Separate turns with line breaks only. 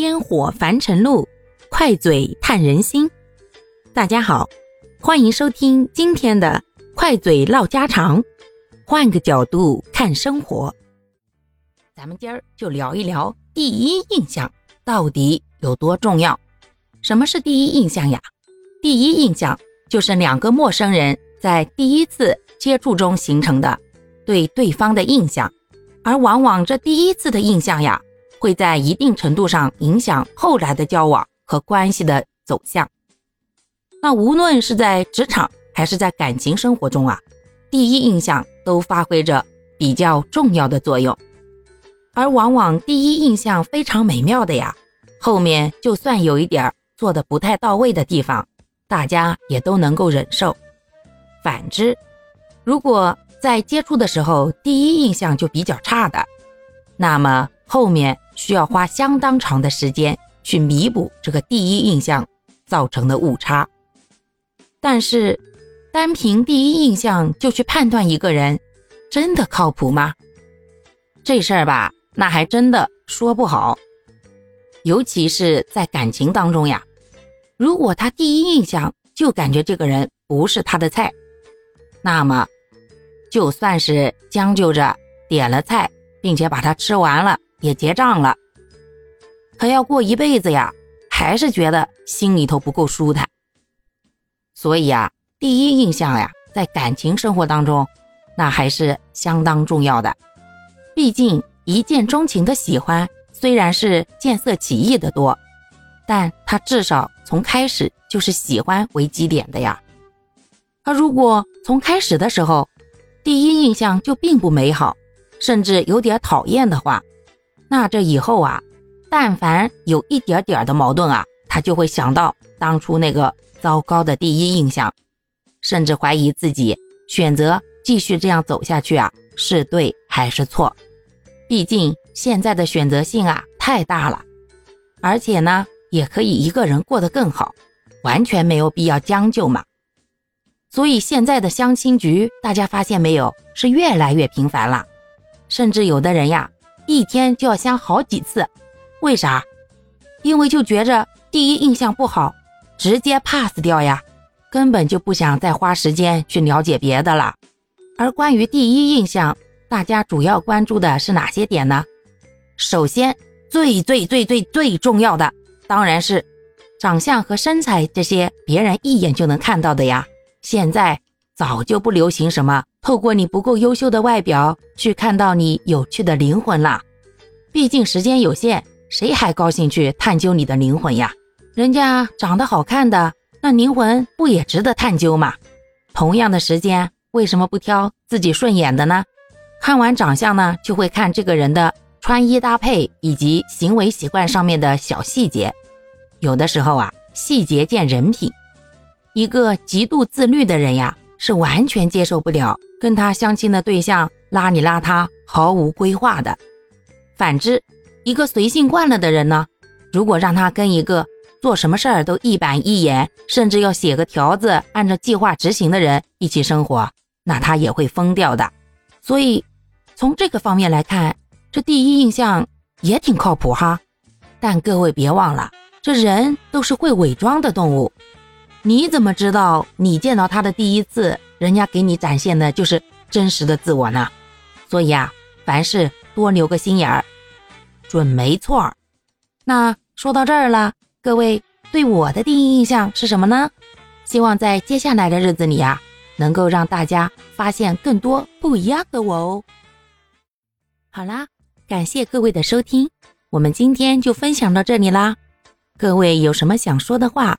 烟火凡尘路，快嘴探人心。大家好，欢迎收听今天的快嘴唠家常，换个角度看生活。咱们今儿就聊一聊第一印象到底有多重要。什么是第一印象呀？第一印象就是两个陌生人在第一次接触中形成的对对方的印象，而往往这第一次的印象呀。会在一定程度上影响后来的交往和关系的走向。那无论是在职场还是在感情生活中啊，第一印象都发挥着比较重要的作用。而往往第一印象非常美妙的呀，后面就算有一点做的不太到位的地方，大家也都能够忍受。反之，如果在接触的时候第一印象就比较差的，那么后面。需要花相当长的时间去弥补这个第一印象造成的误差，但是单凭第一印象就去判断一个人，真的靠谱吗？这事儿吧，那还真的说不好。尤其是在感情当中呀，如果他第一印象就感觉这个人不是他的菜，那么就算是将就着点了菜，并且把它吃完了。也结账了，可要过一辈子呀，还是觉得心里头不够舒坦。所以啊，第一印象呀，在感情生活当中，那还是相当重要的。毕竟一见钟情的喜欢虽然是见色起意的多，但他至少从开始就是喜欢为基点的呀。而如果从开始的时候，第一印象就并不美好，甚至有点讨厌的话，那这以后啊，但凡有一点点的矛盾啊，他就会想到当初那个糟糕的第一印象，甚至怀疑自己选择继续这样走下去啊是对还是错。毕竟现在的选择性啊太大了，而且呢也可以一个人过得更好，完全没有必要将就嘛。所以现在的相亲局，大家发现没有，是越来越频繁了，甚至有的人呀。一天就要相好几次，为啥？因为就觉着第一印象不好，直接 pass 掉呀，根本就不想再花时间去了解别的了。而关于第一印象，大家主要关注的是哪些点呢？首先，最最最最最重要的当然是长相和身材这些别人一眼就能看到的呀。现在早就不流行什么。透过你不够优秀的外表去看到你有趣的灵魂啦，毕竟时间有限，谁还高兴去探究你的灵魂呀？人家长得好看的，那灵魂不也值得探究吗？同样的时间，为什么不挑自己顺眼的呢？看完长相呢，就会看这个人的穿衣搭配以及行为习惯上面的小细节。有的时候啊，细节见人品。一个极度自律的人呀，是完全接受不了。跟他相亲的对象邋里邋遢、毫无规划的，反之，一个随性惯了的人呢，如果让他跟一个做什么事儿都一板一眼，甚至要写个条子按照计划执行的人一起生活，那他也会疯掉的。所以，从这个方面来看，这第一印象也挺靠谱哈。但各位别忘了，这人都是会伪装的动物，你怎么知道你见到他的第一次？人家给你展现的就是真实的自我呢，所以啊，凡事多留个心眼儿，准没错。那说到这儿了，各位对我的第一印象是什么呢？希望在接下来的日子里啊，能够让大家发现更多不一样的我哦。好啦，感谢各位的收听，我们今天就分享到这里啦。各位有什么想说的话，